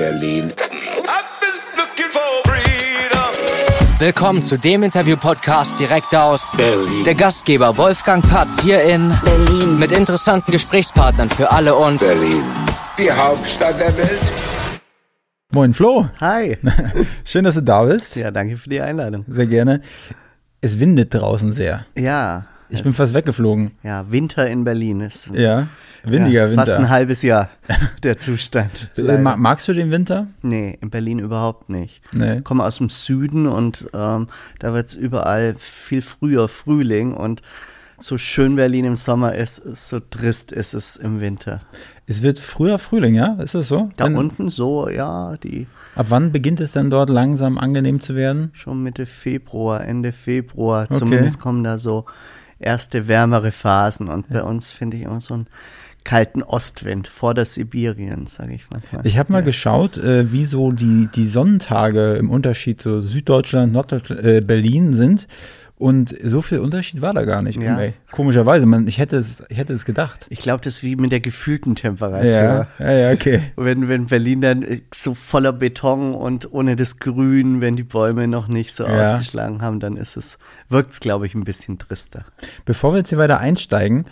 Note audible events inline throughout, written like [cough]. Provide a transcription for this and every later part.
Berlin. Willkommen zu dem Interview-Podcast direkt aus Berlin. der Gastgeber Wolfgang Patz hier in Berlin. mit interessanten Gesprächspartnern für alle und Berlin. Die Hauptstadt der Welt. Moin Flo, Hi. [laughs] schön, dass du da bist. Ja, danke für die Einladung. Sehr gerne. Es windet draußen sehr. Ja. Ich bin fast weggeflogen. Ja, Winter in Berlin ist Ja, windiger ja, fast ein Winter. halbes Jahr [laughs] der Zustand. Äh, magst du den Winter? nee, in Berlin überhaupt nicht. Nee. Ich komme aus dem Süden und ähm, da wird es überall viel früher Frühling und so schön Berlin im Sommer ist, so trist ist es im Winter. Es wird früher Frühling, ja? Ist das so? Da Wenn- unten so, ja, die Ab wann beginnt es denn dort langsam angenehm zu werden? schon Mitte Februar, Ende Februar, Okay. zumindest kommen da so erste wärmere Phasen und bei uns finde ich immer so einen kalten Ostwind vor der Sibirien, sage ich manchmal. Ich habe mal geschaut, äh, wie so die, die Sonnentage im Unterschied zu Süddeutschland, Norddeutschland, äh, Berlin sind. Und so viel Unterschied war da gar nicht. Ja. Komischerweise, man, ich, hätte es, ich hätte es gedacht. Ich glaube, das ist wie mit der gefühlten Temperatur. Ja, ja, ja, okay. [laughs] Wenn, wenn Berlin dann äh, so voller Beton und ohne das Grün, wenn die Bäume noch nicht so Ja. ausgeschlagen haben, dann ist es, wirkt es, glaube ich, ein bisschen trister. Bevor wir jetzt hier weiter einsteigen,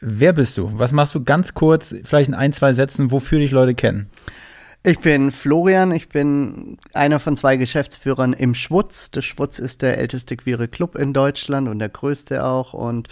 wer bist du? Was machst du ganz kurz, vielleicht in ein, zwei Sätzen, wofür dich Leute kennen? Ich bin Florian, ich bin einer von zwei Geschäftsführern im Schwutz. Der Schwutz ist der älteste queere Club in Deutschland und der größte auch. Und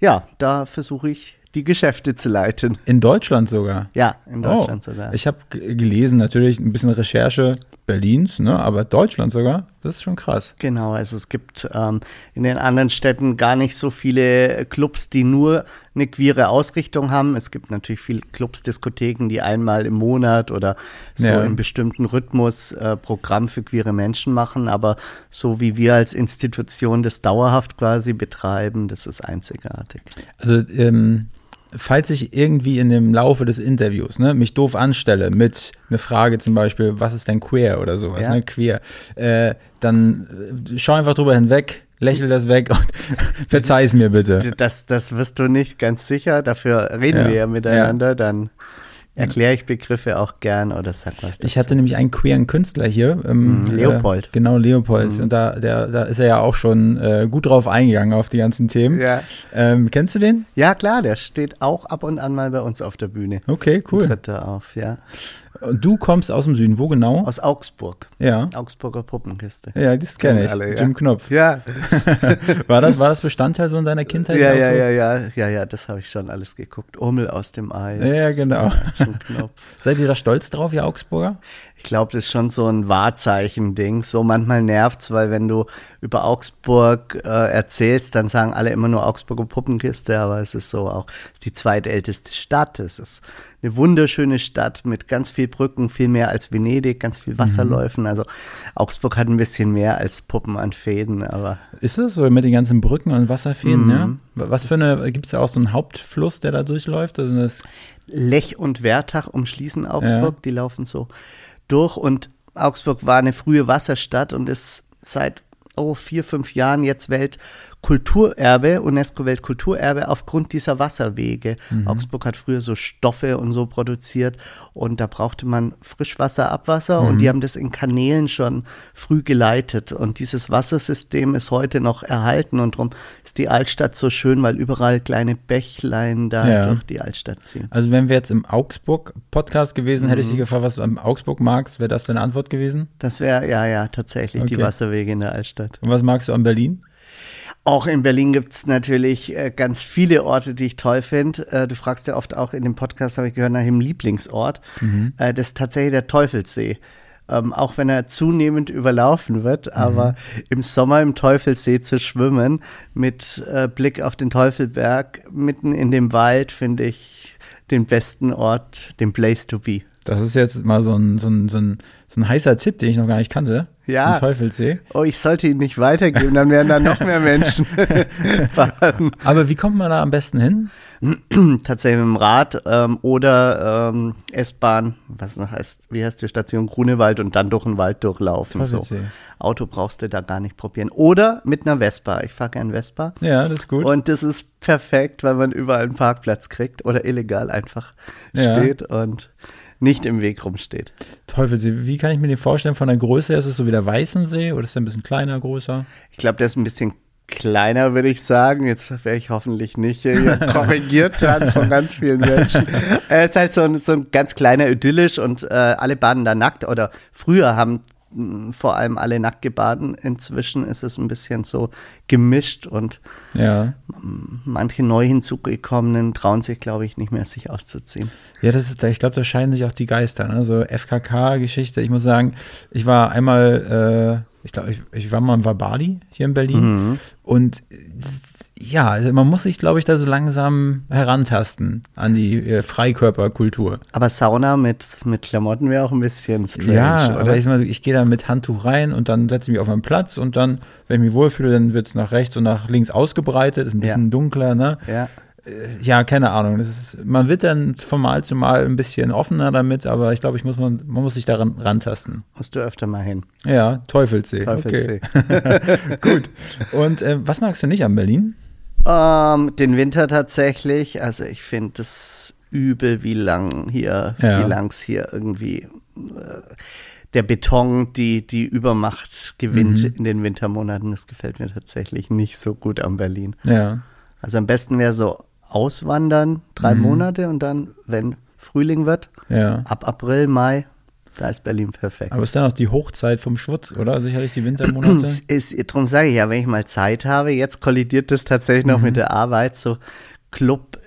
ja, da versuche ich die Geschäfte zu leiten. In Deutschland sogar. Ja, in Deutschland oh, sogar. Ich habe gelesen, natürlich ein bisschen Recherche Berlins, ne? aber Deutschland sogar, das ist schon krass. Genau, also es gibt ähm, in den anderen Städten gar nicht so viele Clubs, die nur eine queere Ausrichtung haben. Es gibt natürlich viele Clubs, Diskotheken, die einmal im Monat oder so Ja. im bestimmten Rhythmus äh, Programm für queere Menschen machen. Aber so wie wir als Institution das dauerhaft quasi betreiben, das ist einzigartig. Also, ähm, falls ich irgendwie in dem Laufe des Interviews ne, mich doof anstelle mit einer Frage zum Beispiel, was ist denn queer oder sowas, Ja. ne, queer, äh, dann äh, schau einfach drüber hinweg, lächel das weg und [laughs] verzeih es mir bitte. Das, das wirst du nicht ganz sicher. Dafür reden Ja. wir ja miteinander. Dann erkläre ich Begriffe auch gern oder sag was dazu. Ich hatte nämlich einen queeren Künstler hier. Ähm, Mhm, Leopold. Äh, genau, Leopold. Und da, der, da ist er ja auch schon äh, gut drauf eingegangen auf die ganzen Themen. Ja. Ähm, kennst du den? Ja, klar, der steht auch ab und an mal bei uns auf der Bühne. Okay, cool. Tritt da auf, ja. Und du kommst aus dem Süden. Wo genau? Aus Augsburg. ja. Augsburger Puppenkiste. Ja, das kenne ich. alle, ja. Jim Knopf. Ja. [laughs] War das, war das Bestandteil so in deiner Kindheit? Ja, ja, ja, ja, ja, ja, das habe ich schon alles geguckt. Urmel aus dem Eis. Ja, genau. Jim Knopf. Seid ihr da stolz drauf, ihr Augsburger? Ich glaube, das ist schon so ein Wahrzeichen-Ding. So manchmal nervt's, weil wenn du über Augsburg äh, erzählst, dann sagen alle immer nur Augsburger Puppenkiste, aber es ist so auch es ist die zweitälteste Stadt. Es ist eine wunderschöne Stadt mit ganz viel Brücken, viel mehr als Venedig, ganz viel Wasserläufen. Also Augsburg hat ein bisschen mehr als Puppen an Fäden, aber Ist das so mit den ganzen Brücken und Wasserfäden, Mhm. ja? Was für eine, gibt es da auch so einen Hauptfluss, der da durchläuft? Also das, Lech und Wertach umschließen Augsburg, die laufen so durch und Augsburg war eine frühe Wasserstadt und ist seit oh, vier, fünf Jahren jetzt Weltkulturerbe, UNESCO-Weltkulturerbe aufgrund dieser Wasserwege. Augsburg hat früher so Stoffe und so produziert und da brauchte man Frischwasser, Abwasser und die haben das in Kanälen schon früh geleitet und dieses Wassersystem ist heute noch erhalten und darum ist die Altstadt so schön, weil überall kleine Bächlein da Ja. durch die Altstadt ziehen. also wenn wir jetzt im Augsburg-Podcast gewesen, hätte ich dich Mhm. gefragt, was du am Augsburg magst. Wäre das deine Antwort gewesen? Das wäre, ja, ja, tatsächlich die Okay. Wasserwege in der Altstadt. Und was magst du an Berlin? Auch in Berlin gibt es natürlich äh, ganz viele Orte, die ich toll finde. Äh, du fragst ja oft auch in dem Podcast, habe ich gehört, nach dem Lieblingsort. Äh, das ist tatsächlich der Teufelssee. Ähm, auch wenn er zunehmend überlaufen wird, aber im Sommer im Teufelssee zu schwimmen mit Blick auf den Teufelberg mitten in dem Wald finde ich den besten Ort, den Place to be. Das ist jetzt mal so ein, so ein, so ein, so ein heißer Tipp, den ich noch gar nicht kannte. Ja. Im Teufelsee. Oh, ich sollte ihn nicht weitergeben, dann werden da noch mehr Menschen. [laughs] Aber wie kommt man da am besten hin? [clears throat] Tatsächlich mit dem Rad ähm, oder ähm, S-Bahn, was noch heißt, wie heißt die Station Grunewald und dann durch den Wald durchlaufen. So. Auto brauchst du da gar nicht probieren. Oder mit einer Vespa. Ich fahre gern Vespa. Ja, das ist gut. Und das ist perfekt, weil man überall einen Parkplatz kriegt oder illegal einfach Ja. steht und nicht im Weg rumsteht. Teufelsee, wie kann ich mir den vorstellen von der Größe? Ist es so wie der Weißensee oder ist der ein bisschen kleiner, größer? Ich glaube, der ist ein bisschen kleiner, würde ich sagen. Jetzt werde ich hoffentlich nicht äh, [laughs] korrigiert dann von ganz vielen Menschen. [laughs] Er ist halt so ein, so ein ganz kleiner idyllisch und äh, alle baden da nackt oder früher haben vor allem alle nackt gebaden. Inzwischen ist es ein bisschen so gemischt und Ja. manche neu hinzugekommenen trauen sich, glaube ich, nicht mehr, sich auszuziehen. Ja, das ist, ich glaube, da scheiden sich auch die Geister. Ne? So FKK-Geschichte. Ich muss sagen, ich war einmal, äh, ich glaube, ich, ich war mal in Wabali hier in Berlin. Und äh, ja, also man muss sich, glaube ich, da so langsam herantasten an die äh, Freikörperkultur. Aber Sauna mit, mit Klamotten wäre auch ein bisschen strange, ja, oder? ich, mal, ich gehe da mit Handtuch rein und dann setze ich mich auf meinen Platz und dann, wenn ich mich wohlfühle, dann wird es nach rechts und nach links ausgebreitet, ist ein bisschen Ja. dunkler, ne? ja. Ja, keine Ahnung. Ist, man wird dann von Mal zu Mal ein bisschen offener damit, aber ich glaube, ich muss man, man muss sich daran rantasten. Musst du öfter mal hin. Ja, Teufelssee. Teufelssee. Okay. [laughs] [laughs] Gut. Und äh, was magst du nicht an Berlin? Ähm, den Winter tatsächlich. Also ich finde das übel, wie lang hier, Ja. wie lang es hier irgendwie äh, der Beton die, die Übermacht gewinnt Mhm. in den Wintermonaten. Das gefällt mir tatsächlich nicht so gut an Berlin. Ja. Also am besten wäre so auswandern, drei Mhm. Monate und dann, wenn Frühling wird, Ja. ab April, Mai, da ist Berlin perfekt. Aber ist dann auch die Hochzeit vom Schwutz, oder? Sicherlich die Wintermonate. [clears throat] Ist, darum sage ich ja, wenn ich mal Zeit habe, jetzt kollidiert das tatsächlich noch mit der Arbeit. So Club,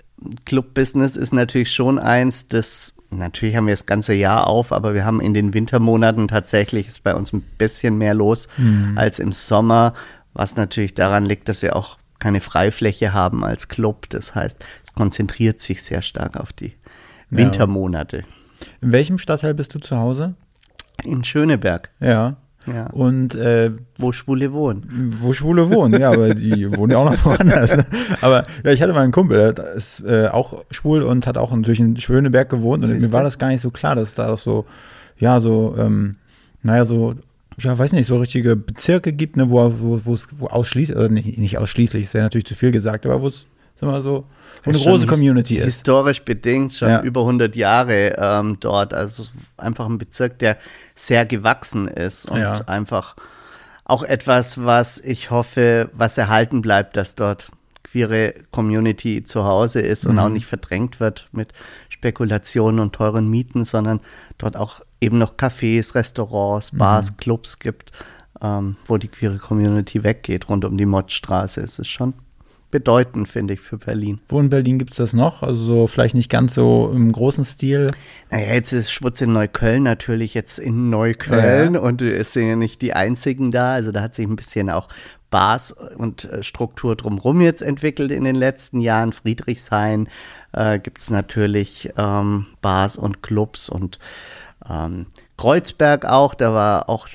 Club-Business ist natürlich schon eins, das natürlich haben wir das ganze Jahr auf, aber wir haben in den Wintermonaten tatsächlich ist bei uns ein bisschen mehr los als im Sommer, was natürlich daran liegt, dass wir auch keine Freifläche haben als Club. Das heißt, es konzentriert sich sehr stark auf die Wintermonate. In welchem Stadtteil bist du zu Hause? In Schöneberg, Ja. ja, Und äh, wo Schwule wohnen. wo Schwule wohnen, ja, aber die [laughs] wohnen ja auch noch woanders. Ne? Aber ja, ich hatte mal einen Kumpel, der ist äh, auch schwul und hat auch natürlich in Schöneberg gewohnt und Siehste. mir war das gar nicht so klar, dass da auch so, ja, so, ähm, naja, so, ja, weiß nicht, so richtige Bezirke gibt, ne, wo, wo, wo es wo ausschließlich, oder nicht, nicht ausschließlich, ist ja natürlich zu viel gesagt, aber wo es, wir mal so, wo eine große Community ist. Historisch bedingt schon Ja. über 100 Jahre ähm, dort. Also einfach ein Bezirk, der sehr gewachsen ist und Ja. einfach auch etwas, was ich hoffe, was erhalten bleibt, dass dort queere Community zu Hause ist und auch Mhm. nicht verdrängt wird mit Spekulationen und teuren Mieten, sondern dort auch eben noch Cafés, Restaurants, Bars, Clubs gibt, ähm, wo die queere Community weggeht, rund um die Mottstraße. Es ist schon bedeutend, finde ich, für Berlin. Wo in Berlin gibt es das noch? Also so vielleicht nicht ganz so im großen Stil. Naja, jetzt ist Schwutz in Neukölln natürlich jetzt in Neukölln Ja. und es sind ja nicht die einzigen da. Also da hat sich ein bisschen auch Bars und äh, Struktur drumherum jetzt entwickelt in den letzten Jahren. Friedrichshain äh, gibt es natürlich ähm, Bars und Clubs und ähm, Kreuzberg auch. Da war auch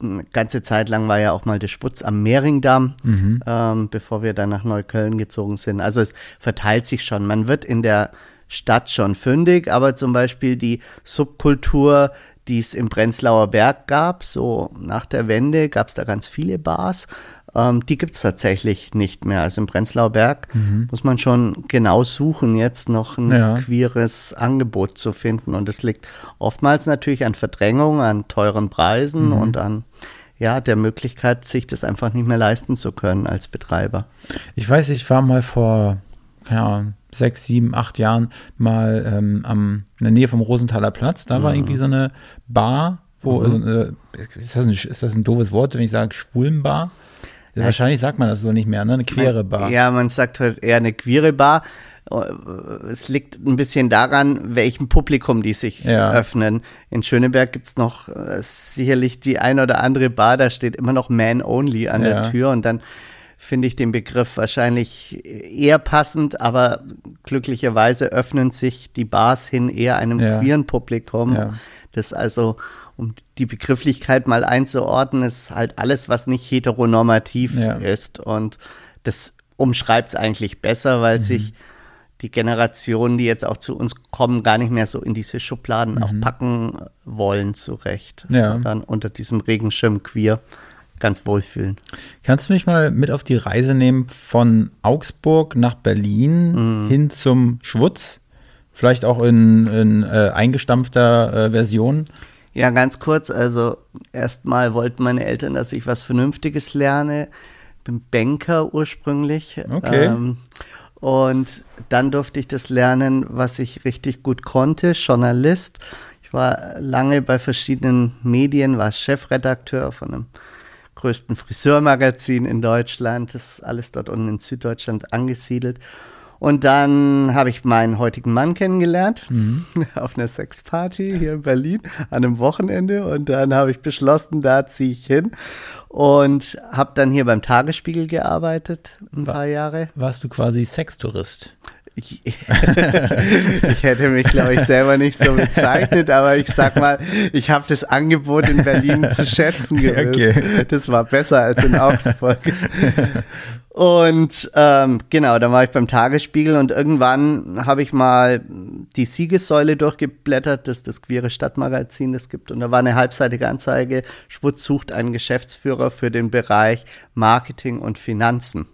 eine ganze Zeit lang war ja auch mal der Schwutz am Mehringdamm, ähm, bevor wir dann nach Neukölln gezogen sind. Also es verteilt sich schon. Man wird in der Stadt schon fündig, aber zum Beispiel die Subkultur, die es im Prenzlauer Berg gab, so nach der Wende gab es da ganz viele Bars. Ähm, die gibt es tatsächlich nicht mehr. Also im Prenzlauer Berg muss man schon genau suchen, jetzt noch ein Ja. queeres Angebot zu finden. Und es liegt oftmals natürlich an Verdrängung, an teuren Preisen und an ja, der Möglichkeit, sich das einfach nicht mehr leisten zu können als Betreiber. Ich weiß, ich war mal vor, keine Ahnung, sechs, sieben, acht Jahren mal ähm, am, in der Nähe vom Rosenthaler Platz. Da war irgendwie so eine Bar, wo, also, äh, ist, das ein, ist das ein doofes Wort, wenn ich sage Schwulenbar? Wahrscheinlich sagt man das so nicht mehr, ne? Eine queere Bar. Ja, man sagt halt eher eine queere Bar. Es liegt ein bisschen daran, welchem Publikum die sich Ja. öffnen. In Schöneberg gibt es noch äh, sicherlich die ein oder andere Bar, da steht immer noch Man Only an Ja. der Tür und dann finde ich den Begriff wahrscheinlich eher passend, aber glücklicherweise öffnen sich die Bars hin eher einem Ja. queeren Publikum. Ja. Das also, um die Begrifflichkeit mal einzuordnen, ist halt alles, was nicht heteronormativ Ja. ist. Und das umschreibt es eigentlich besser, Mhm. weil sich die Generationen, die jetzt auch zu uns kommen, gar nicht mehr so in diese Schubladen auch packen wollen zurecht, Mhm. Ja. sondern unter diesem Regenschirm queer ganz wohlfühlen. Kannst du mich mal mit auf die Reise nehmen von Augsburg nach Berlin hin zum Schwutz? Vielleicht auch in, in äh, eingestampfter äh, Version. Ja, ganz kurz. Also erstmal wollten meine Eltern, dass ich was Vernünftiges lerne. Bin Banker ursprünglich. Okay. Ähm, und dann durfte ich das lernen, was ich richtig gut konnte, Journalist. Ich war lange bei verschiedenen Medien, war Chefredakteur von einem größten Friseurmagazin in Deutschland. Das ist alles dort unten in Süddeutschland angesiedelt. Und dann habe ich meinen heutigen Mann kennengelernt Mhm. [laughs] auf einer Sexparty hier in Berlin an einem Wochenende. Und dann habe ich beschlossen, da ziehe ich hin. Und habe dann hier beim Tagesspiegel gearbeitet, ein paar Jahre. Warst du quasi Sextourist? Ich, [laughs] ich hätte mich, glaube ich, selber nicht so bezeichnet, aber ich sag mal, ich habe das Angebot in Berlin zu schätzen [laughs] gewusst. Okay. Das war besser als in Augsburg. Und ähm, genau, dann war ich beim Tagesspiegel und irgendwann habe ich mal die Siegessäule durchgeblättert, das ist das queere Stadtmagazin, das gibt. Und da war eine halbseitige Anzeige, Schwutz sucht einen Geschäftsführer für den Bereich Marketing und Finanzen.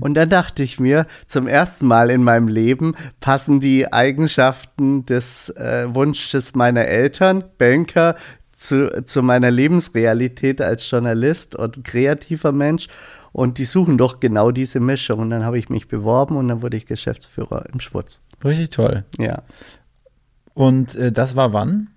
Und dann dachte ich mir, zum ersten Mal in meinem Leben passen die Eigenschaften des äh, Wunsches meiner Eltern, Banker, zu, zu meiner Lebensrealität als Journalist und kreativer Mensch. Und die suchen doch genau diese Mischung. Und dann habe ich mich beworben und dann wurde ich Geschäftsführer im Schwutz. Richtig toll. Ja. Und äh, das war wann?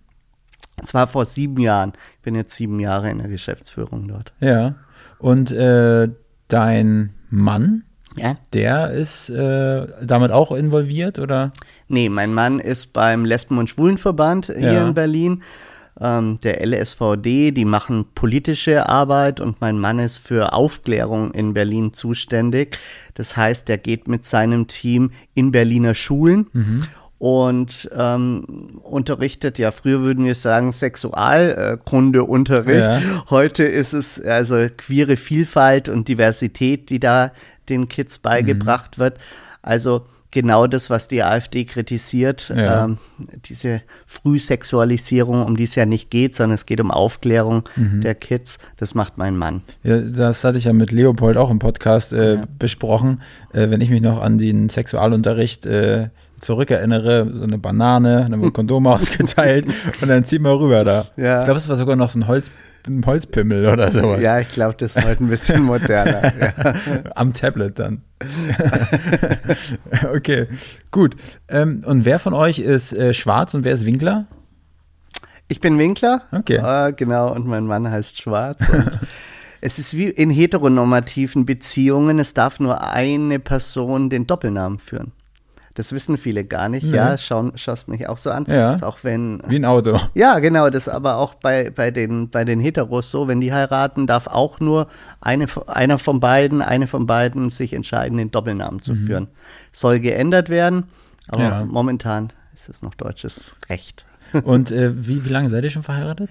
Es war vor sieben Jahren. Ich bin jetzt sieben Jahre in der Geschäftsführung dort. Ja. Und äh, dein Mann, Ja. der ist äh, damit auch involviert, oder? Nee, mein Mann ist beim Lesben- und Schwulenverband hier Ja. in Berlin. Ähm, der LSVD, die machen politische Arbeit und mein Mann ist für Aufklärung in Berlin zuständig. Das heißt, er geht mit seinem Team in Berliner Schulen und ähm, unterrichtet, ja, früher würden wir sagen, Sexualkundeunterricht. Ja. Heute ist es also queere Vielfalt und Diversität, die da den Kids beigebracht wird. Also genau das, was die AfD kritisiert, Ja. ähm, diese Frühsexualisierung, um die es ja nicht geht, sondern es geht um Aufklärung der Kids, das macht mein Mann. Ja, das hatte ich ja mit Leopold auch im Podcast äh, besprochen. Äh, wenn ich mich noch an den Sexualunterricht äh, zurückerinnere, so eine Banane, dann wird [laughs] Kondom ausgeteilt und dann zieh mal rüber da. Ja. Ich glaube, es war sogar noch so ein, Holz, ein Holzpimmel oder sowas. Ja, ich glaube, das ist heute ein bisschen moderner. [laughs] ja. Am Tablet dann. [laughs] okay, gut. Ähm, und wer von euch ist äh, schwarz und wer ist Winkler? Ich bin Winkler. Okay. Äh, genau, und mein Mann heißt Schwarz. [laughs] Es ist wie in heteronormativen Beziehungen, es darf nur eine Person den Doppelnamen führen. Das wissen viele gar nicht. Nee. Ja, schauen, schaust mich auch so an. Ja. Ist Auch wenn. Wie ein Auto. Ja, genau, das ist aber auch bei, bei, den, bei den Heteros so, wenn die heiraten, darf auch nur eine, einer von beiden, eine von beiden sich entscheiden, den Doppelnamen zu führen. Soll geändert werden, aber Ja. momentan ist es noch deutsches Recht. Und äh, wie, wie lange seid ihr schon verheiratet?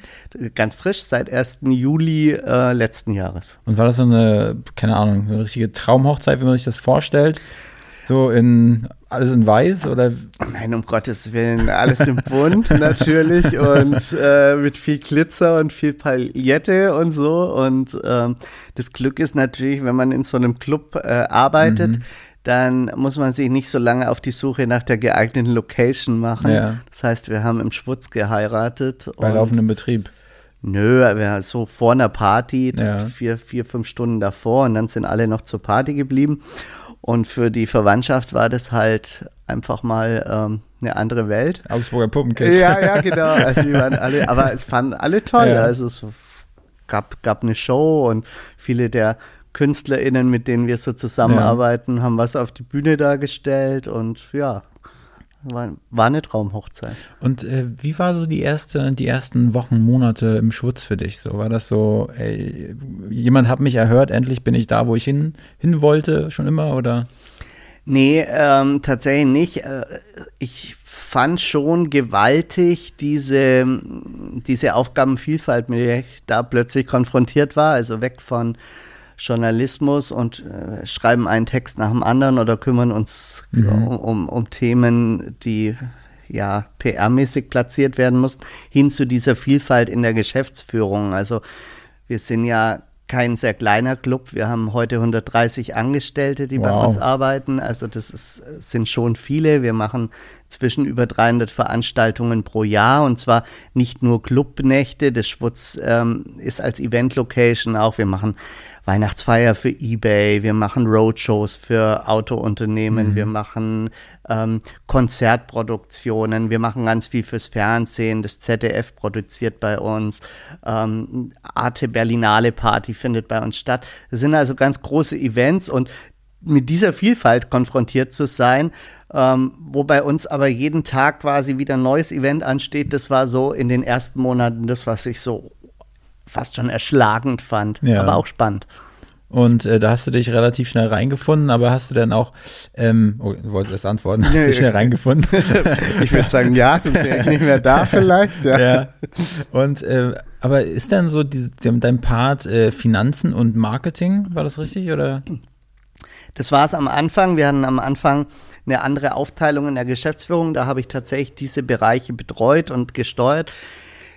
Ganz frisch, seit 1. Juli äh, letzten Jahres. Und war das so eine, keine Ahnung, eine richtige Traumhochzeit, wenn man sich das vorstellt? So in alles in weiß oder Nein, um Gottes Willen, alles im Bunt [laughs] natürlich und äh, mit viel Glitzer und viel Paillette und so. Und ähm, das Glück ist natürlich, wenn man in so einem Club äh, arbeitet, dann muss man sich nicht so lange auf die Suche nach der geeigneten Location machen. Ja. Das heißt, wir haben im Schwutz geheiratet. bei und- laufendem Betrieb? Nö, wir so vor einer Party, Ja. vier, vier, fünf Stunden davor und dann sind alle noch zur Party geblieben. Und für die Verwandtschaft war das halt einfach mal ähm, eine andere Welt. Augsburger Puppenkids. Ja, ja, [laughs] genau. Also die waren alle, aber es fanden alle toll. Ja. Also es gab, gab eine Show und viele der KünstlerInnen, mit denen wir so zusammenarbeiten, haben was auf die Bühne dargestellt und ja, war, war eine Traumhochzeit. Und äh, wie war so die erste, die ersten Wochen, Monate im Schwutz für dich? So war das so, ey, jemand hat mich erhört, endlich bin ich da, wo ich hin, hin wollte, schon immer oder? Nee, ähm, tatsächlich nicht. Äh, Ich fand schon gewaltig diese, diese Aufgabenvielfalt, mit der ich da plötzlich konfrontiert war. Also weg von Journalismus und äh, schreiben einen Text nach dem anderen oder kümmern uns um, um, um Themen, die ja PR-mäßig platziert werden mussten, hin zu dieser Vielfalt in der Geschäftsführung. Also wir sind ja kein sehr kleiner Club. Wir haben heute 130 Angestellte, die bei Wow. uns arbeiten. Also das ist, sind schon viele. Wir machen zwischen über 300 Veranstaltungen pro Jahr und zwar nicht nur Clubnächte. Das Schwutz ähm, ist als Event-Location auch. Wir machen Weihnachtsfeier für eBay, wir machen Roadshows für Autounternehmen, mhm. wir machen ähm, Konzertproduktionen, wir machen ganz viel fürs Fernsehen, das ZDF produziert bei uns, ähm, Arte Berlinale Party findet bei uns statt. Das sind also ganz große Events und mit dieser Vielfalt konfrontiert zu sein, ähm, wo bei uns aber jeden Tag quasi wieder ein neues Event ansteht, das war so in den ersten Monaten das, was ich so fast schon erschlagend fand, ja. aber auch spannend. Und äh, da hast du dich relativ schnell reingefunden, aber hast du dann auch, ähm, oh, du wolltest erst antworten, hast du dich schnell reingefunden? [laughs] ich würde sagen, ja, sonst wäre ich nicht mehr da vielleicht. Ja. ja. Und, äh, aber ist dann so die, dein Part äh, Finanzen und Marketing, war das richtig, oder? Das war es am Anfang. Wir hatten am Anfang eine andere Aufteilung in der Geschäftsführung. Da habe ich tatsächlich diese Bereiche betreut und gesteuert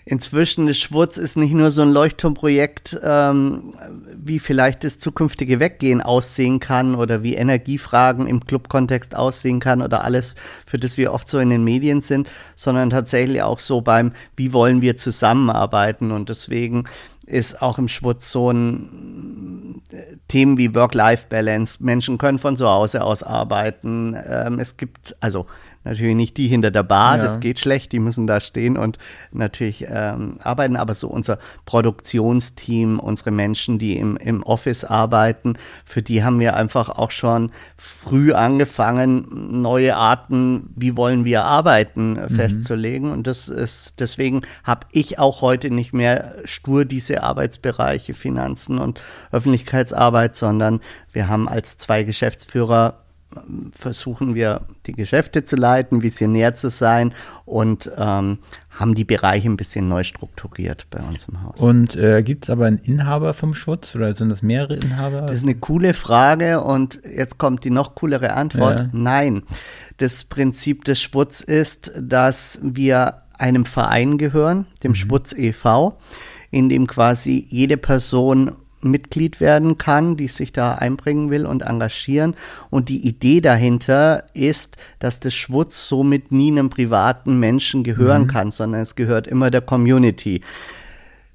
inzwischen ist Schwurz ist nicht nur so ein Leuchtturmprojekt, ähm, wie vielleicht das zukünftige Weggehen aussehen kann oder wie Energiefragen im Clubkontext aussehen kann oder alles, für das wir oft so in den Medien sind, sondern tatsächlich auch so beim, wie wollen wir zusammenarbeiten und deswegen ist auch im Schwutz so ein äh, Themen wie Work-Life-Balance. Menschen können von zu Hause aus arbeiten. Ähm, es gibt, also natürlich nicht die hinter der Bar, ja. das geht schlecht, die müssen da stehen und natürlich ähm, arbeiten, aber so unser Produktionsteam, unsere Menschen, die im, im Office arbeiten, für die haben wir einfach auch schon früh angefangen, neue Arten, wie wollen wir arbeiten, mhm. festzulegen. Und das ist, deswegen habe ich auch heute nicht mehr stur diese Arbeitsbereiche Finanzen und Öffentlichkeitsarbeit, sondern wir haben als zwei Geschäftsführer versuchen wir die Geschäfte zu leiten, visionär zu sein und ähm, haben die Bereiche ein bisschen neu strukturiert bei uns im Haus. Und äh, gibt es aber einen Inhaber vom Schutz oder sind das mehrere Inhaber? Das ist eine coole Frage und jetzt kommt die noch coolere Antwort. Ja. Nein, das Prinzip des Schwutz ist, dass wir einem Verein gehören, dem mhm. Schwutz e.V., in dem quasi jede Person Mitglied werden kann, die sich da einbringen will und engagieren. Und die Idee dahinter ist, dass das Schwutz somit nie einem privaten Menschen gehören mhm. kann, sondern es gehört immer der Community.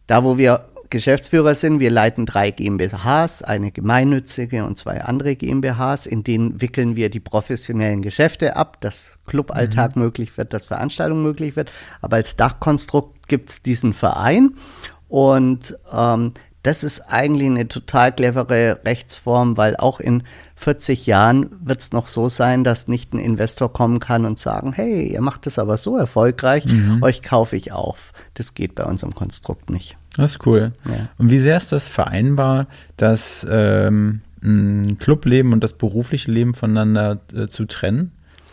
Da, wo wir Geschäftsführer sind. Wir leiten drei GmbHs, eine gemeinnützige und zwei andere GmbHs. In denen wickeln wir die professionellen Geschäfte ab, dass Cluballtag mhm. möglich wird, dass Veranstaltung möglich wird. Aber als Dachkonstrukt gibt es diesen Verein. Und ähm, das ist eigentlich eine total clevere Rechtsform, weil auch in 40 Jahren wird es noch so sein, dass nicht ein Investor kommen kann und sagen, hey, ihr macht das aber so erfolgreich, mhm. euch kaufe ich auf. Das geht bei unserem Konstrukt nicht. Das ist cool. Ja. Und wie sehr ist das vereinbar, das ähm, ein Clubleben und das berufliche Leben voneinander äh, zu trennen?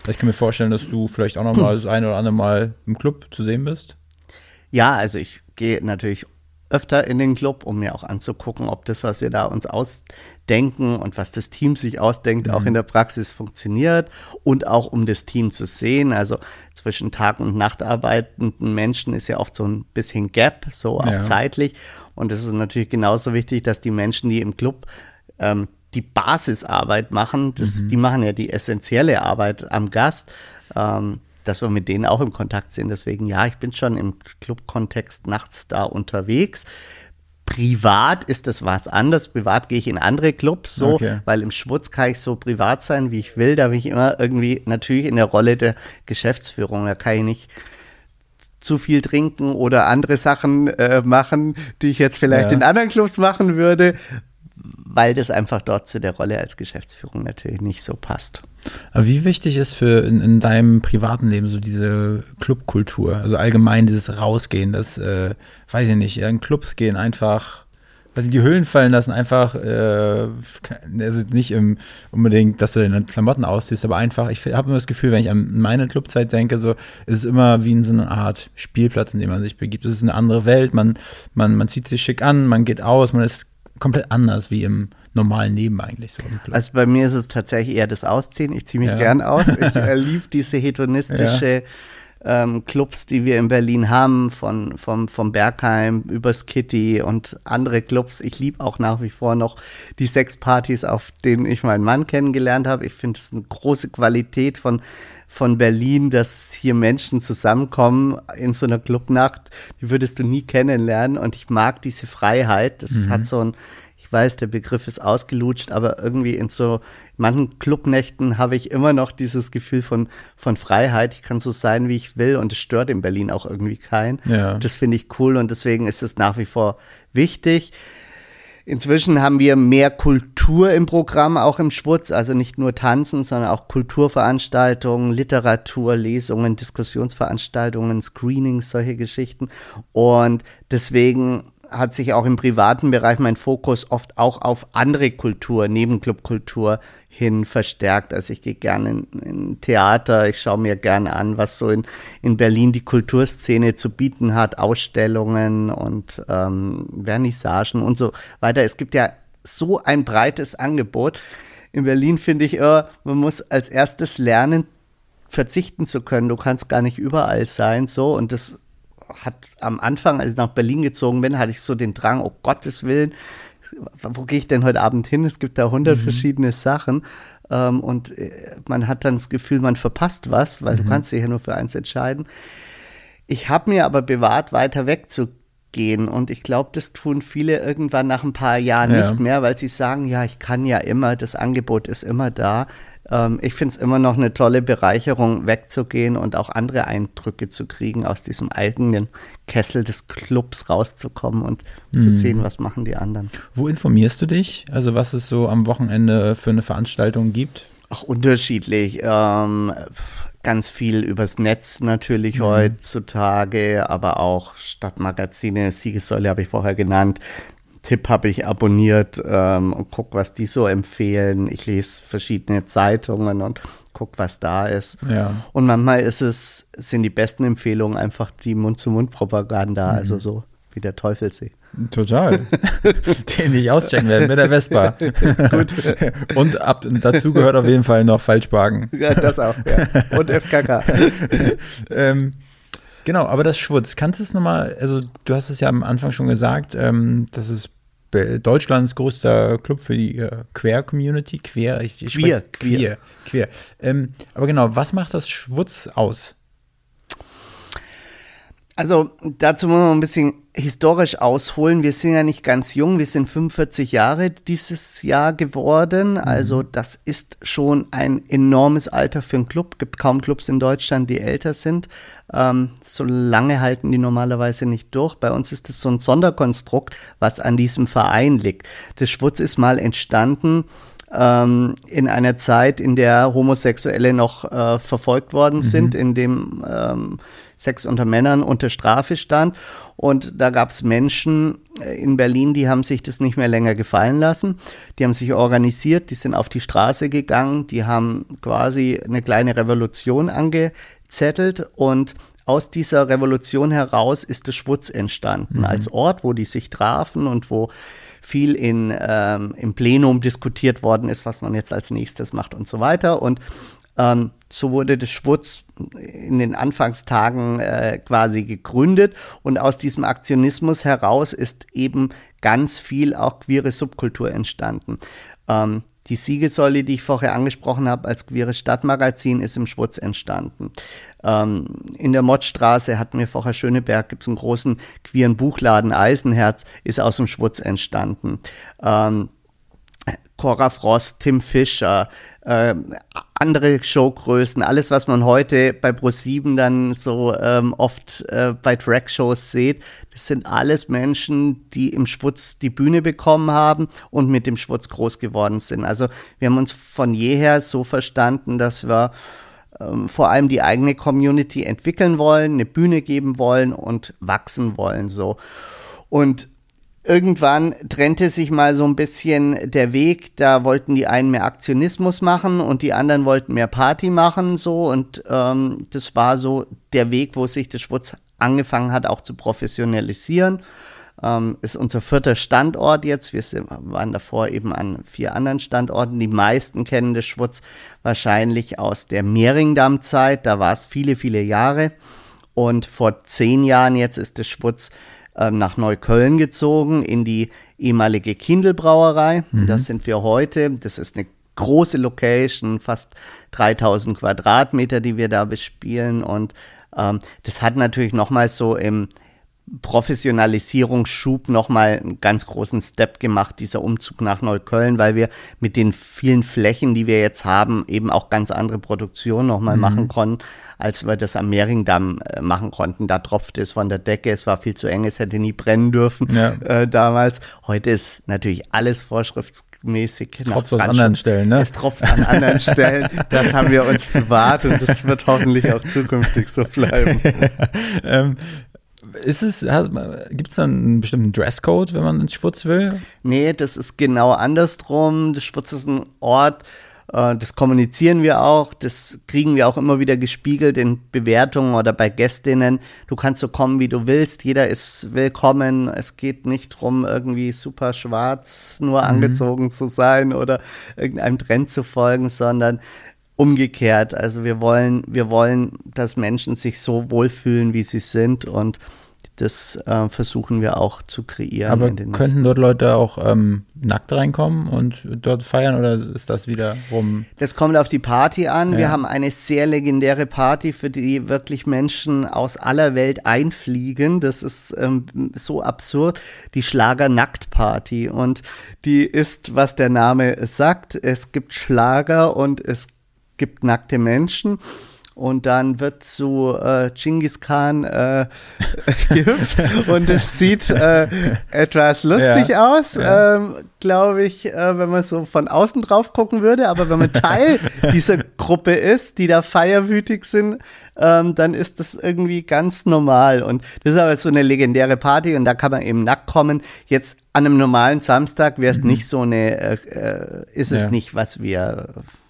Ich kann mir vorstellen, dass du vielleicht auch noch mal [laughs] das eine oder andere Mal im Club zu sehen bist. Ja, also ich gehe natürlich öfter in den Club, um mir auch anzugucken, ob das, was wir da uns ausdenken und was das Team sich ausdenkt, mhm. auch in der Praxis funktioniert und auch um das Team zu sehen. Also zwischen Tag- und Nacht arbeitenden Menschen ist ja oft so ein bisschen Gap, so auch ja. zeitlich. Und es ist natürlich genauso wichtig, dass die Menschen, die im Club ähm, die Basisarbeit machen, das, mhm. die machen ja die essentielle Arbeit am Gast. Ähm, dass wir mit denen auch im Kontakt sind. Deswegen, ja, ich bin schon im Club-Kontext nachts da unterwegs. Privat ist das was anderes. Privat gehe ich in andere Clubs so, okay. weil im Schwutz kann ich so privat sein, wie ich will. Da bin ich immer irgendwie natürlich in der Rolle der Geschäftsführung. Da kann ich nicht zu viel trinken oder andere Sachen äh, machen, die ich jetzt vielleicht ja. in anderen Clubs machen würde, weil das einfach dort zu der Rolle als Geschäftsführung natürlich nicht so passt. Aber wie wichtig ist für in, in deinem privaten Leben so diese Clubkultur? Also allgemein dieses Rausgehen, das, äh, weiß ich nicht, in Clubs gehen einfach, weiß ich, die Hüllen fallen lassen, einfach, äh, also nicht im, unbedingt, dass du deine Klamotten ausziehst, aber einfach, ich habe immer das Gefühl, wenn ich an meine Clubzeit denke, so, ist es immer wie in so einer Art Spielplatz, in dem man sich begibt. Es ist eine andere Welt, man, man, man zieht sich schick an, man geht aus, man ist komplett anders wie im normalen Leben eigentlich so. Also bei mir ist es tatsächlich eher das Ausziehen. Ich ziehe mich ja. gern aus. Ich [laughs] äh, liebe diese hedonistische ähm, Clubs, die wir in Berlin haben, von, vom, vom Bergheim übers Kitty und andere Clubs. Ich liebe auch nach wie vor noch die Sexpartys, auf denen ich meinen Mann kennengelernt habe. Ich finde es eine große Qualität von, von Berlin, dass hier Menschen zusammenkommen in so einer Clubnacht, die würdest du nie kennenlernen. Und ich mag diese Freiheit. Das mhm. hat so ein, ich weiß, der Begriff ist ausgelutscht, aber irgendwie in so manchen Clubnächten habe ich immer noch dieses Gefühl von, von Freiheit. Ich kann so sein, wie ich will und es stört in Berlin auch irgendwie keinen. Ja. Das finde ich cool und deswegen ist es nach wie vor wichtig. Inzwischen haben wir mehr Kultur im Programm, auch im Schwutz, also nicht nur Tanzen, sondern auch Kulturveranstaltungen, Literatur, Lesungen, Diskussionsveranstaltungen, Screenings, solche Geschichten. Und deswegen hat sich auch im privaten Bereich mein Fokus oft auch auf andere Kultur, Nebenclubkultur hin verstärkt. Also ich gehe gerne in, in, Theater, ich schaue mir gerne an, was so in, in Berlin die Kulturszene zu bieten hat, Ausstellungen und ähm, Vernissagen und so weiter. Es gibt ja so ein breites Angebot. In Berlin finde ich, oh, man muss als erstes lernen, verzichten zu können. Du kannst gar nicht überall sein, so und das hat am Anfang, als ich nach Berlin gezogen bin, hatte ich so den Drang, oh Gottes Willen, wo gehe ich denn heute Abend hin? Es gibt da hundert mhm. verschiedene Sachen. Ähm, und äh, man hat dann das Gefühl, man verpasst was, weil mhm. du kannst dich ja nur für eins entscheiden. Ich habe mir aber bewahrt, weiter wegzugehen. Und ich glaube, das tun viele irgendwann nach ein paar Jahren ja. nicht mehr, weil sie sagen, ja, ich kann ja immer, das Angebot ist immer da ähm, ich finde es immer noch eine tolle Bereicherung, wegzugehen und auch andere Eindrücke zu kriegen, aus diesem eigenen Kessel des Clubs rauszukommen und mhm. zu sehen, was machen die anderen. Wo informierst du dich? Also was es so am Wochenende für eine Veranstaltung gibt? Auch unterschiedlich. Ähm, ganz viel übers Netz natürlich mhm. heutzutage, aber auch Stadtmagazine, Siegessäule habe ich vorher genannt, Tipp habe ich abonniert ähm, und guck, was die so empfehlen. Ich lese verschiedene Zeitungen und guck, was da ist. Ja. Und manchmal ist es, sind die besten Empfehlungen einfach die Mund-zu-Mund-Propaganda, mhm. also so wie der Teufelsee. Total. [laughs] Den ich auschecken werde mit der Vespa. [laughs] Gut. Und ab, dazu gehört auf jeden Fall noch Falschwagen. Ja, das auch. Ja. Und FKK. [laughs] ähm, Genau, aber das Schwutz, kannst du es nochmal, also du hast es ja am Anfang schon gesagt, ähm, das ist Deutschlands größter Club für die äh, Queer-Community. Queer, ich, ich queer, queer, queer. queer. Ähm, aber genau, was macht das Schwutz aus? Also dazu muss man ein bisschen historisch ausholen. Wir sind ja nicht ganz jung, wir sind 45 Jahre dieses Jahr geworden. Also mhm. das ist schon ein enormes Alter für einen Club. Es Gibt kaum Clubs in Deutschland, die älter sind. Ähm, so lange halten die normalerweise nicht durch. Bei uns ist das so ein Sonderkonstrukt, was an diesem Verein liegt. Der Schwutz ist mal entstanden ähm, in einer Zeit, in der Homosexuelle noch äh, verfolgt worden mhm. sind, in dem ähm, Sex unter Männern unter Strafe stand. Und da gab es Menschen äh, in Berlin, die haben sich das nicht mehr länger gefallen lassen. Die haben sich organisiert, die sind auf die Straße gegangen, die haben quasi eine kleine Revolution angezettelt und aus dieser Revolution heraus ist der Schwutz entstanden, mhm. als Ort, wo die sich trafen und wo viel in, ähm, im Plenum diskutiert worden ist, was man jetzt als nächstes macht und so weiter. Und ähm, so wurde der Schwutz in den Anfangstagen äh, quasi gegründet und aus diesem Aktionismus heraus ist eben ganz viel auch queere Subkultur entstanden. Ähm, die Siegesäule, die ich vorher angesprochen habe, als queeres Stadtmagazin, ist im Schwutz entstanden. Ähm, in der Mottstraße hatten wir vorher Schöneberg, gibt es einen großen queeren Buchladen, Eisenherz, ist aus dem Schwutz entstanden. Ähm, Cora Frost, Tim Fischer, äh, andere Showgrößen, alles, was man heute bei Pro7 dann so ähm, oft äh, bei Track-Shows sieht, das sind alles Menschen, die im Schwutz die Bühne bekommen haben und mit dem Schwutz groß geworden sind. Also wir haben uns von jeher so verstanden, dass wir ähm, vor allem die eigene Community entwickeln wollen, eine Bühne geben wollen und wachsen wollen so. Und Irgendwann trennte sich mal so ein bisschen der Weg. Da wollten die einen mehr Aktionismus machen und die anderen wollten mehr Party machen, so. Und ähm, das war so der Weg, wo sich der Schwutz angefangen hat, auch zu professionalisieren. ähm, ist unser vierter Standort jetzt. Wir waren davor eben an vier anderen Standorten. Die meisten kennen das Schwutz wahrscheinlich aus der Mehringdamm-Zeit. Da war es viele, viele Jahre. Und vor zehn Jahren jetzt ist der Schwutz nach Neukölln gezogen, in die ehemalige Kindelbrauerei. Mhm. Das sind wir heute. Das ist eine große Location, fast 3000 Quadratmeter, die wir da bespielen. Und ähm, das hat natürlich nochmal so im Professionalisierungsschub nochmal einen ganz großen Step gemacht, dieser Umzug nach Neukölln, weil wir mit den vielen Flächen, die wir jetzt haben, eben auch ganz andere Produktionen nochmal mhm. machen konnten, als wir das am Mehringdamm äh, machen konnten. Da tropfte es von der Decke, es war viel zu eng, es hätte nie brennen dürfen ja. äh, damals. Heute ist natürlich alles vorschriftsmäßig. Es tropft an anderen Stellen, ne? Es tropft an anderen Stellen. Das haben wir uns bewahrt und das wird hoffentlich auch zukünftig so bleiben. [laughs] ähm, ist es, gibt es dann einen bestimmten Dresscode, wenn man ins Schwutz will? Nee, das ist genau andersrum. Das Schwutz ist ein Ort, das kommunizieren wir auch, das kriegen wir auch immer wieder gespiegelt in Bewertungen oder bei Gästinnen. Du kannst so kommen, wie du willst, jeder ist willkommen. Es geht nicht darum, irgendwie super schwarz nur mhm. angezogen zu sein oder irgendeinem Trend zu folgen, sondern umgekehrt. Also wir wollen, wir wollen, dass Menschen sich so wohlfühlen, wie sie sind und das äh, versuchen wir auch zu kreieren. Aber könnten dort Leute auch ähm, nackt reinkommen und dort feiern oder ist das wieder rum? Das kommt auf die Party an. Ja. Wir haben eine sehr legendäre Party, für die wirklich Menschen aus aller Welt einfliegen. Das ist ähm, so absurd. Die Schlager-Nackt-Party. Und die ist, was der Name sagt, es gibt Schlager und es gibt nackte Menschen und dann wird zu äh, Genghis Khan äh, [laughs] gehüpft und es sieht äh, etwas lustig ja, aus, ja. ähm, glaube ich, äh, wenn man so von außen drauf gucken würde. Aber wenn man Teil [laughs] dieser Gruppe ist, die da feierwütig sind, ähm, dann ist das irgendwie ganz normal. Und das ist aber so eine legendäre Party und da kann man eben nackt kommen. Jetzt an einem normalen Samstag wäre es mhm. nicht so eine, äh, äh, ist es ja. nicht, was wir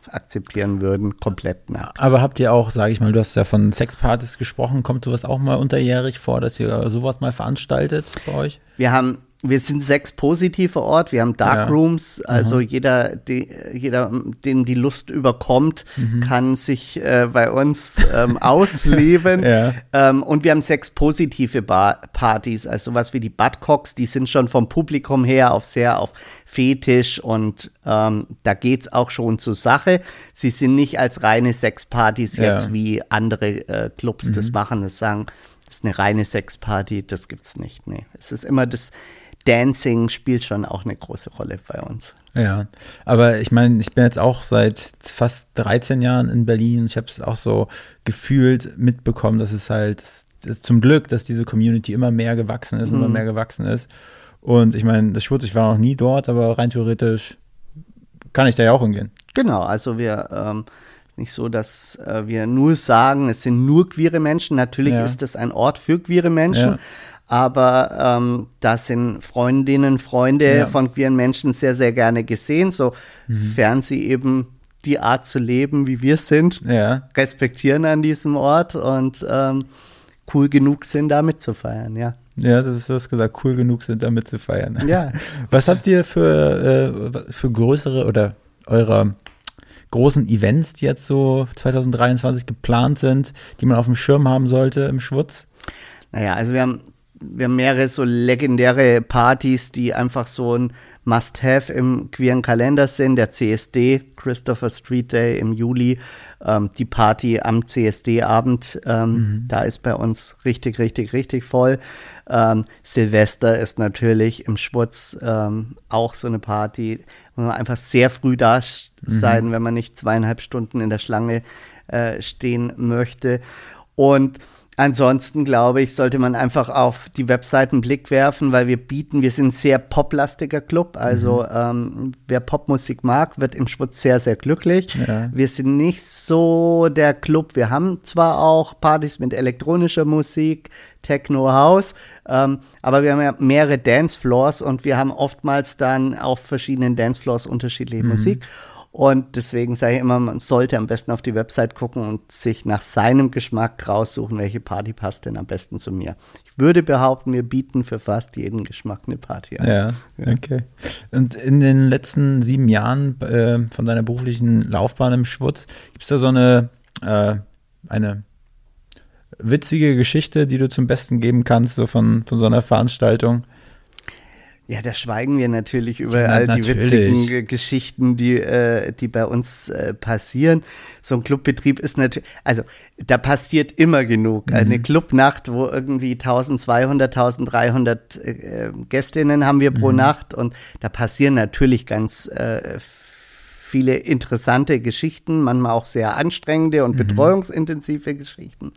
akzeptieren würden, komplett nackt. Aber habt ihr auch, sage ich mal, du hast ja von Sexpartys gesprochen, kommt sowas auch mal unterjährig vor, dass ihr sowas mal veranstaltet bei euch? Wir haben wir sind sechs positive Ort, wir haben Darkrooms, ja. also mhm. jeder, die, jeder, dem die Lust überkommt, mhm. kann sich äh, bei uns ähm, [laughs] ausleben. ja. ähm, und wir haben sechs positive Bar Partys, also sowas wie die Budcocks, die sind schon vom Publikum her auf sehr auf Fetisch und ähm, da geht's auch schon zur Sache. Sie sind nicht als reine Sexpartys ja. jetzt wie andere äh, Clubs mhm. das machen, das sagen, das ist eine reine Sexparty, das gibt's nicht. Nee. Es ist immer das Dancing spielt schon auch eine große Rolle bei uns. Ja, aber ich meine, ich bin jetzt auch seit fast 13 Jahren in Berlin. Ich habe es auch so gefühlt mitbekommen, dass es halt dass, zum Glück, dass diese Community immer mehr gewachsen ist, mhm. immer mehr gewachsen ist. Und ich meine, das Schwutz, ich war noch nie dort, aber rein theoretisch kann ich da ja auch hingehen. Genau, also wir ähm, nicht so, dass äh, wir nur sagen, es sind nur queere Menschen. Natürlich ja. ist das ein Ort für queere Menschen. Ja aber ähm, da sind Freundinnen, Freunde ja. von queeren Menschen sehr, sehr gerne gesehen, sofern mhm. sie eben die Art zu leben, wie wir sind, ja. respektieren an diesem Ort und ähm, cool genug sind, da mitzufeiern, ja. Ja, das ist was gesagt, cool genug sind, da mitzufeiern. Ja. [laughs] Was habt ihr für, äh, für größere oder eure großen Events, die jetzt so 2023 geplant sind, die man auf dem Schirm haben sollte im Schwutz? Naja, also wir haben wir haben mehrere so legendäre Partys, die einfach so ein Must-Have im queeren Kalender sind. Der CSD, Christopher Street Day im Juli, ähm, die Party am CSD-Abend, ähm, mhm. da ist bei uns richtig, richtig, richtig voll. Ähm, Silvester ist natürlich im Schwutz ähm, auch so eine Party, wo man einfach sehr früh da sein, mhm. wenn man nicht zweieinhalb Stunden in der Schlange äh, stehen möchte. Und Ansonsten glaube ich, sollte man einfach auf die Webseiten einen Blick werfen, weil wir bieten, wir sind ein sehr poplastiger Club. Also mhm. ähm, wer Popmusik mag, wird im Schwutz sehr, sehr glücklich. Ja. Wir sind nicht so der Club. Wir haben zwar auch Partys mit elektronischer Musik, Techno House, ähm, aber wir haben ja mehrere Dancefloors und wir haben oftmals dann auf verschiedenen Dancefloors unterschiedliche mhm. Musik. Und deswegen sage ich immer, man sollte am besten auf die Website gucken und sich nach seinem Geschmack raussuchen, welche Party passt denn am besten zu mir. Ich würde behaupten, wir bieten für fast jeden Geschmack eine Party an. Ja, okay. Und in den letzten sieben Jahren äh, von deiner beruflichen Laufbahn im Schwutz, gibt es da so eine, äh, eine witzige Geschichte, die du zum Besten geben kannst, so von, von so einer Veranstaltung? Ja, da schweigen wir natürlich über ja, all die witzigen Geschichten, die, äh, die bei uns äh, passieren. So ein Clubbetrieb ist natürlich, also da passiert immer genug. Mhm. Eine Clubnacht, wo irgendwie 1200, 1300 äh, Gästinnen haben wir pro mhm. Nacht und da passieren natürlich ganz äh, viele interessante Geschichten, manchmal auch sehr anstrengende und mhm. betreuungsintensive Geschichten.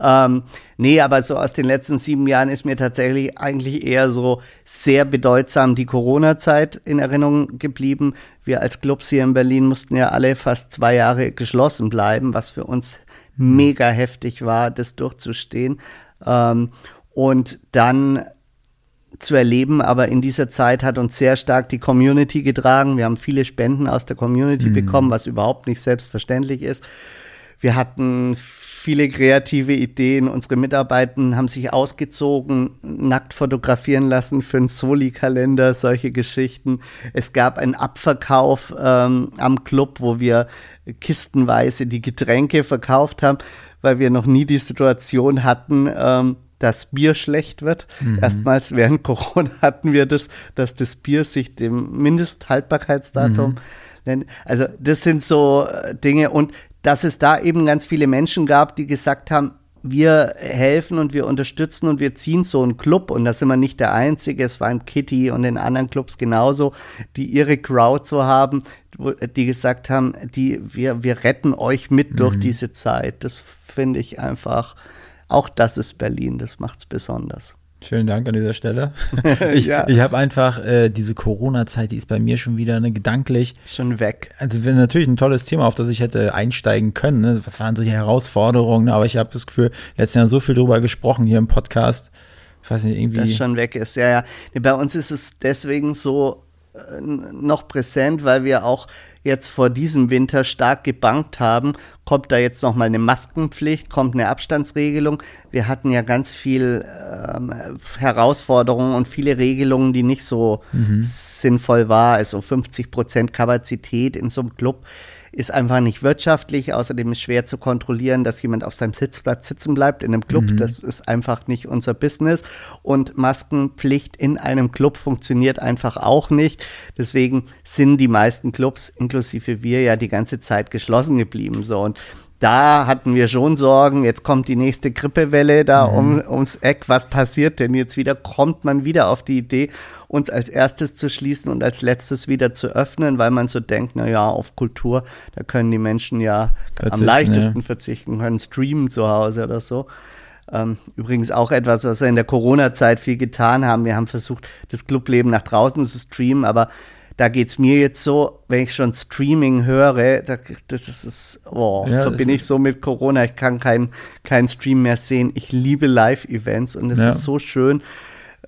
Ähm, nee, aber so aus den letzten sieben Jahren ist mir tatsächlich eigentlich eher so sehr bedeutsam die Corona-Zeit in Erinnerung geblieben. Wir als Clubs hier in Berlin mussten ja alle fast zwei Jahre geschlossen bleiben, was für uns mhm. mega heftig war, das durchzustehen. Ähm, und dann zu erleben, aber in dieser Zeit hat uns sehr stark die Community getragen. Wir haben viele Spenden aus der Community mhm. bekommen, was überhaupt nicht selbstverständlich ist. Wir hatten viele kreative Ideen. Unsere Mitarbeiter haben sich ausgezogen, nackt fotografieren lassen für einen Soli-Kalender, solche Geschichten. Es gab einen Abverkauf ähm, am Club, wo wir kistenweise die Getränke verkauft haben, weil wir noch nie die Situation hatten, ähm, dass Bier schlecht wird. Mhm. Erstmals während [laughs] Corona hatten wir das, dass das Bier sich dem Mindesthaltbarkeitsdatum mhm. nennt. Also das sind so äh, Dinge und dass es da eben ganz viele Menschen gab, die gesagt haben, wir helfen und wir unterstützen und wir ziehen so einen Club und da sind wir nicht der Einzige, es war im Kitty und in anderen Clubs genauso, die ihre Crowd so haben, die gesagt haben, die, wir, wir retten euch mit mhm. durch diese Zeit. Das finde ich einfach auch das ist Berlin, das macht es besonders. Vielen Dank an dieser Stelle. [laughs] Ich, ja. ich habe einfach äh, diese Corona-Zeit, die ist bei mir schon wieder ne, gedanklich. Schon weg. Also wäre natürlich ein tolles Thema, auf das ich hätte einsteigen können. Ne? Was waren so die Herausforderungen? Ne? Aber ich habe das Gefühl, letztes Jahr so viel drüber gesprochen hier im Podcast. Ich weiß nicht, irgendwie. Das schon weg ist, ja, ja. Bei uns ist es deswegen so äh, noch präsent, weil wir auch jetzt vor diesem Winter stark gebankt haben, kommt da jetzt noch mal eine Maskenpflicht, kommt eine Abstandsregelung. Wir hatten ja ganz viel ähm, Herausforderungen und viele Regelungen, die nicht so mhm. sinnvoll war. Also 50 Prozent Kapazität in so einem Club ist einfach nicht wirtschaftlich. Außerdem ist schwer zu kontrollieren, dass jemand auf seinem Sitzplatz sitzen bleibt in einem Club. Mhm. Das ist einfach nicht unser Business. Und Maskenpflicht in einem Club funktioniert einfach auch nicht. Deswegen sind die meisten Clubs, inklusive wir, ja die ganze Zeit geschlossen geblieben. So und da hatten wir schon Sorgen, jetzt kommt die nächste Grippewelle da mhm. um, ums Eck. Was passiert denn jetzt wieder? Kommt man wieder auf die Idee, uns als erstes zu schließen und als letztes wieder zu öffnen, weil man so denkt, na ja, auf Kultur, da können die Menschen ja verzichten, am leichtesten ja. verzichten, können streamen zu Hause oder so. Ähm, übrigens auch etwas, was wir in der Corona-Zeit viel getan haben. Wir haben versucht, das Clubleben nach draußen zu streamen, aber da geht es mir jetzt so, wenn ich schon Streaming höre, da, das ist, oh, ja, da bin ich so mit Corona, ich kann keinen kein Stream mehr sehen. Ich liebe Live-Events und es ja. ist so schön,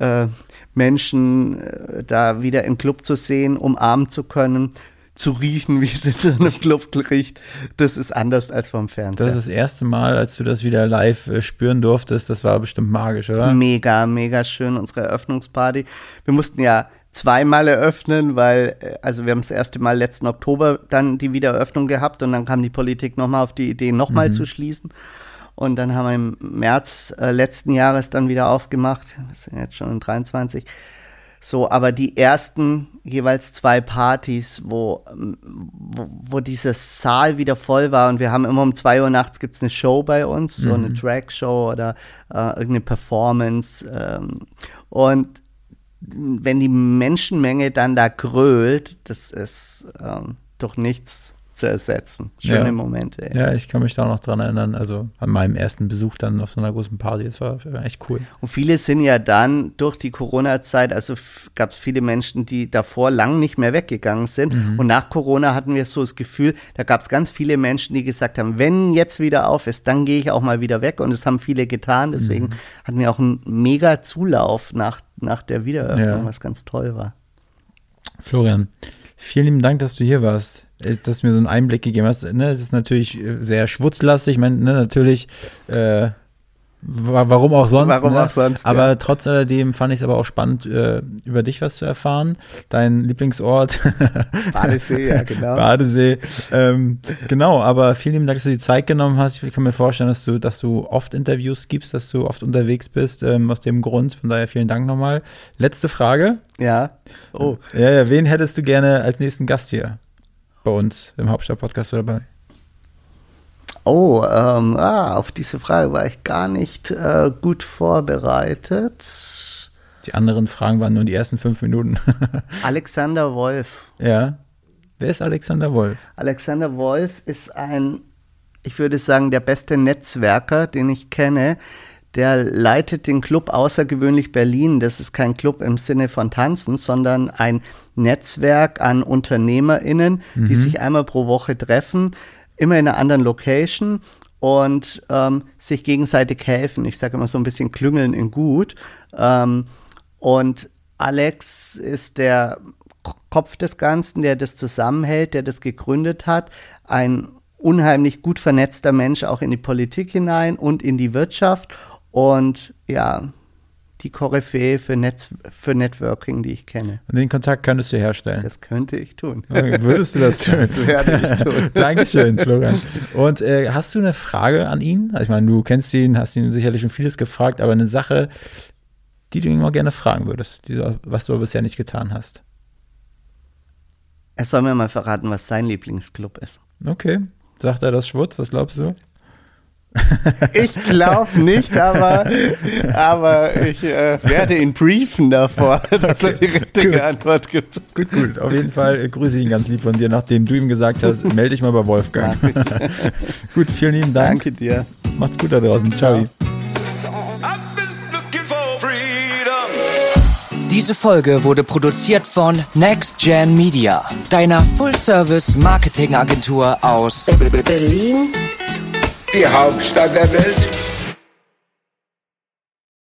äh, Menschen äh, da wieder im Club zu sehen, umarmen zu können, zu riechen, [laughs] wie es in einem Club riecht, das ist anders als vom Fernseher. Das ist das erste Mal, als du das wieder live äh, spüren durftest. Das war bestimmt magisch, oder? Mega, mega schön, unsere Eröffnungsparty. Wir mussten ja zweimal eröffnen, weil, äh, also wir haben das erste Mal letzten Oktober dann die Wiedereröffnung gehabt und dann kam die Politik nochmal auf die Idee, nochmal mhm. zu schließen. Und dann haben wir im März äh, letzten Jahres dann wieder aufgemacht. Wir sind jetzt schon in 23. So, aber die ersten jeweils zwei Partys, wo, wo, wo dieser Saal wieder voll war und wir haben immer um zwei Uhr nachts gibt es eine Show bei uns, so eine mhm. Drag-Show oder äh, irgendeine Performance. Ähm, und wenn die Menschenmenge dann da grölt, das ist ähm, doch nichts zu ersetzen. Schöne ja. Momente. Ja. ja. ich kann mich da noch dran erinnern. Also an meinem ersten Besuch dann auf so einer großen Party. Das war echt cool. Und viele sind ja dann durch die Corona-Zeit, also gab es viele Menschen, die davor lang nicht mehr weggegangen sind. Mhm. Und nach Corona hatten wir so das Gefühl, da gab es ganz viele Menschen, die gesagt haben, wenn jetzt wieder auf ist, dann gehe ich auch mal wieder weg. Und das haben viele getan. Deswegen mhm. hatten wir auch einen mega Zulauf nach, nach der Wiedereröffnung, ja. was ganz toll war. Florian, vielen lieben Dank, dass du hier warst. äh, dass du mir so einen Einblick gegeben hast. Ne, das ist natürlich äh, sehr schwutzlastig. Ich meine, ne, natürlich, äh, warum auch sonst. Warum ne? auch sonst, Aber ja. trotz alledem fand ich es aber auch spannend, äh, über dich was zu erfahren. Dein Lieblingsort. [laughs] Badesee, ja, genau. Badesee. Ähm, genau, aber vielen lieben Dank, dass du die Zeit genommen hast. Ich kann mir vorstellen, dass du, dass du oft Interviews gibst, dass du oft unterwegs bist, ähm, aus dem Grund. Von daher vielen Dank nochmal. Letzte Frage. Ja. Oh. Ja, ja, wen hättest du gerne als nächsten Gast hier bei uns im Hauptstadt-Podcast oder bei? Oh, ähm, ah, auf diese Frage war ich gar nicht äh, gut vorbereitet. Die anderen Fragen waren nur die ersten fünf Minuten. [laughs] Alexander Wolf. ja. Wer ist Alexander Wolf? Alexander Wolf ist ein, ich würde sagen, der beste Netzwerker, den ich kenne. Der leitet den Club Außergewöhnlich Berlin. Das ist kein Club im Sinne von Tanzen, sondern ein Netzwerk an UnternehmerInnen, die sich einmal pro Woche treffen, immer in einer anderen Location und ähm, sich gegenseitig helfen. Ich sage immer so ein bisschen klüngeln in gut. Ähm, und Alex ist der Kopf des Ganzen, der das zusammenhält, der das gegründet hat. Ein unheimlich gut vernetzter Mensch auch in die Politik hinein und in die Wirtschaft. Und ja, die Koryphäe für, Netz, für Networking, die ich kenne. Und den Kontakt könntest du herstellen. Das könnte ich tun. Okay, Würdest du das [laughs] tun? Das werde ich tun. [laughs] Dankeschön, Florian. Und äh, hast du eine Frage an ihn? Also ich meine, du kennst ihn, hast ihn sicherlich schon vieles gefragt, aber eine Sache, die du ihn mal gerne fragen würdest, du- was du bisher nicht getan hast. Er soll mir mal verraten, was sein Lieblingsclub ist. Okay. Sagt er das Schwutz? Was glaubst du? Ich glaube nicht, aber, aber ich äh, werde ihn briefen davor, [laughs] dass er die richtige gut. Antwort gibt. Gut, gut. Auf jeden Fall äh, grüße ich ihn ganz lieb von dir, nachdem du ihm gesagt hast, [laughs] melde dich mal bei Wolfgang. [laughs] gut, vielen lieben Dank. Danke dir. Macht's gut da draußen. Ciao. Diese Folge wurde produziert von Next Gen Media, deiner Full-Service-Marketing-Agentur aus Berlin, die Hauptstadt der Welt.